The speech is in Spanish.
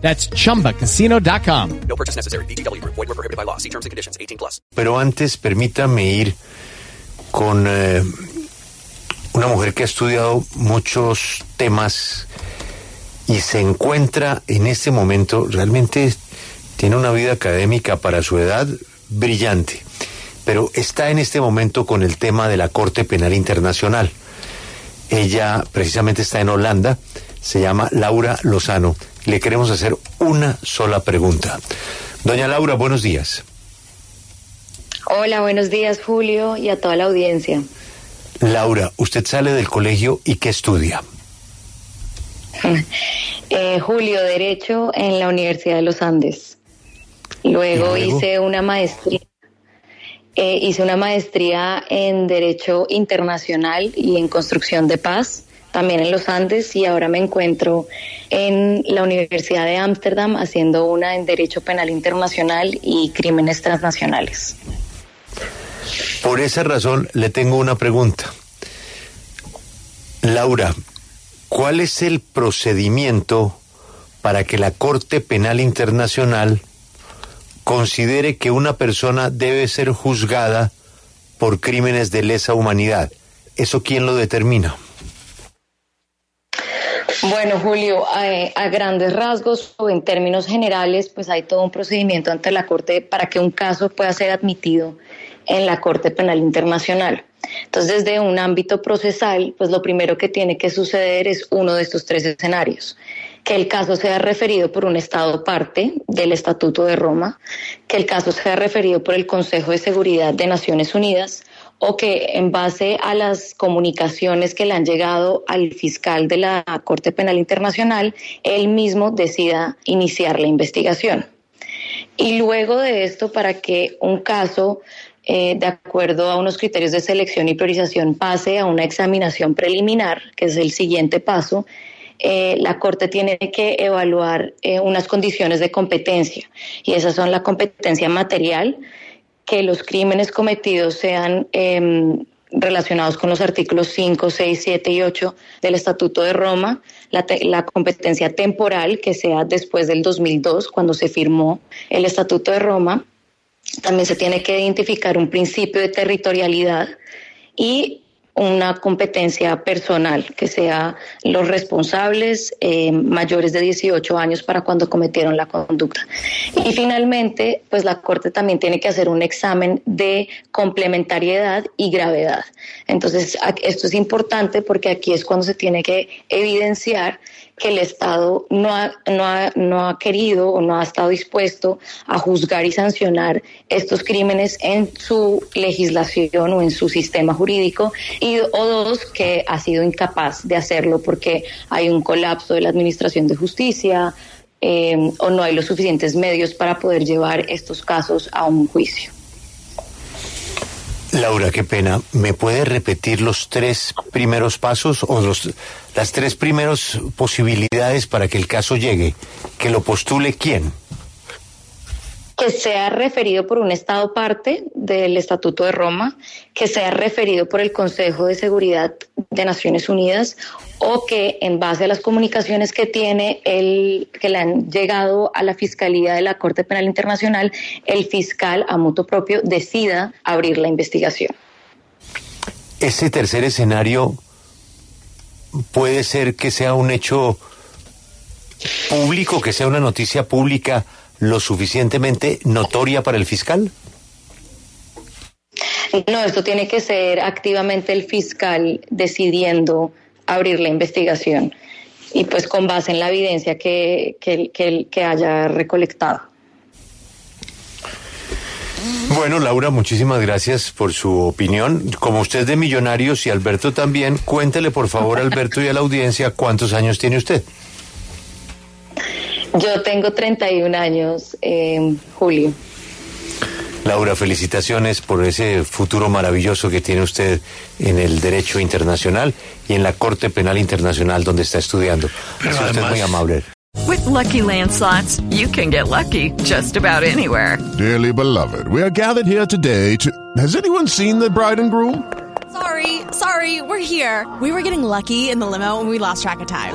That's chumbacasino.com. No purchase necessary. BGW. Void were prohibited by law. See terms and conditions. 18 plus. Pero antes, permítame ir con eh, una mujer que ha estudiado muchos temas y se encuentra en este momento, realmente tiene una vida académica para su edad brillante, pero está en este momento con el tema de la Corte Penal Internacional. Ella precisamente está en Holanda, se llama Laura Lozano. Le queremos hacer una sola pregunta. Doña Laura, buenos días. Hola, buenos días Julio y a toda la audiencia. Laura, usted sale del colegio y qué estudia? Eh, Julio, Derecho en la Universidad de los Andes. Luego, luego? hice una maestría. eh, hice una maestría en Derecho Internacional y en Construcción de Paz, también en los Andes, y ahora me encuentro en la Universidad de Ámsterdam haciendo una en Derecho Penal Internacional y Crímenes Transnacionales. Por esa razón le tengo una pregunta. Laura, ¿cuál es el procedimiento para que la Corte Penal Internacional considere que una persona debe ser juzgada por crímenes de lesa humanidad? ¿Eso quién lo determina? Bueno, Julio, a, grandes rasgos o en términos generales, pues hay todo un procedimiento ante la Corte para que un caso pueda ser admitido en la Corte Penal Internacional. Entonces, desde un ámbito procesal, pues lo primero que tiene que suceder es uno de estos tres escenarios. Que el caso sea referido por un Estado parte del Estatuto de Roma, que el caso sea referido por el Consejo de Seguridad de Naciones Unidas o que en base a las comunicaciones que le han llegado al fiscal de la Corte Penal Internacional, él mismo decida iniciar la investigación. Y luego de esto, para que un caso, eh, de acuerdo a unos criterios de selección y priorización, pase a una examinación preliminar, que es el siguiente paso, eh, la Corte tiene que evaluar eh, unas condiciones de competencia. Y esas son la competencia material, que los crímenes cometidos sean em, relacionados con los artículos 5, 6, 7 y 8 del Estatuto de Roma, la, la competencia temporal, que sea después del 2002, cuando se firmó el Estatuto de Roma. También se tiene que identificar un principio de territorialidad y una competencia personal, que sea los responsables eh, mayores de 18 años para cuando cometieron la conducta. Y finalmente, pues la Corte también tiene que hacer un examen de complementariedad y gravedad. Entonces, esto es importante porque aquí es cuando se tiene que evidenciar que el Estado no ha, no, ha, no ha querido o no ha estado dispuesto a juzgar y sancionar estos crímenes en su legislación o en su sistema jurídico o dos que ha sido incapaz de hacerlo porque hay un colapso de la administración de justicia eh, o no hay los suficientes medios para poder llevar estos casos a un juicio. Laura, qué pena. ¿Me puede repetir los tres primeros pasos o los, las tres primeras posibilidades para que el caso llegue? ¿Que lo postule quién? Sea referido por un Estado parte del Estatuto de Roma, que sea referido por el Consejo de Seguridad de Naciones Unidas o que en base a las comunicaciones que tiene el que le han llegado a la Fiscalía de la Corte Penal Internacional, el fiscal a mutuo propio decida abrir la investigación. Ese tercer escenario puede ser que sea un hecho público, que sea una noticia pública lo suficientemente notoria para el fiscal. No, esto tiene que ser activamente el fiscal decidiendo abrir la investigación y pues con base en la evidencia que, que, que, que haya recolectado. Bueno, Laura, muchísimas gracias por su opinión. Como usted es de Millonarios y Alberto también, cuéntele por favor Alberto y a la audiencia cuántos años tiene usted. Yo tengo 31 años, eh, Julio. Laura, felicitaciones por ese futuro maravilloso que tiene usted en el derecho internacional y en la Corte Penal Internacional donde está estudiando. Pero Así usted es además- muy amable. With Lucky Land slots, you can get lucky just about anywhere. Dearly beloved, we are gathered here today to. Has anyone seen the bride and groom? Sorry, sorry, we're here. We were getting lucky in the limo and we lost track of time.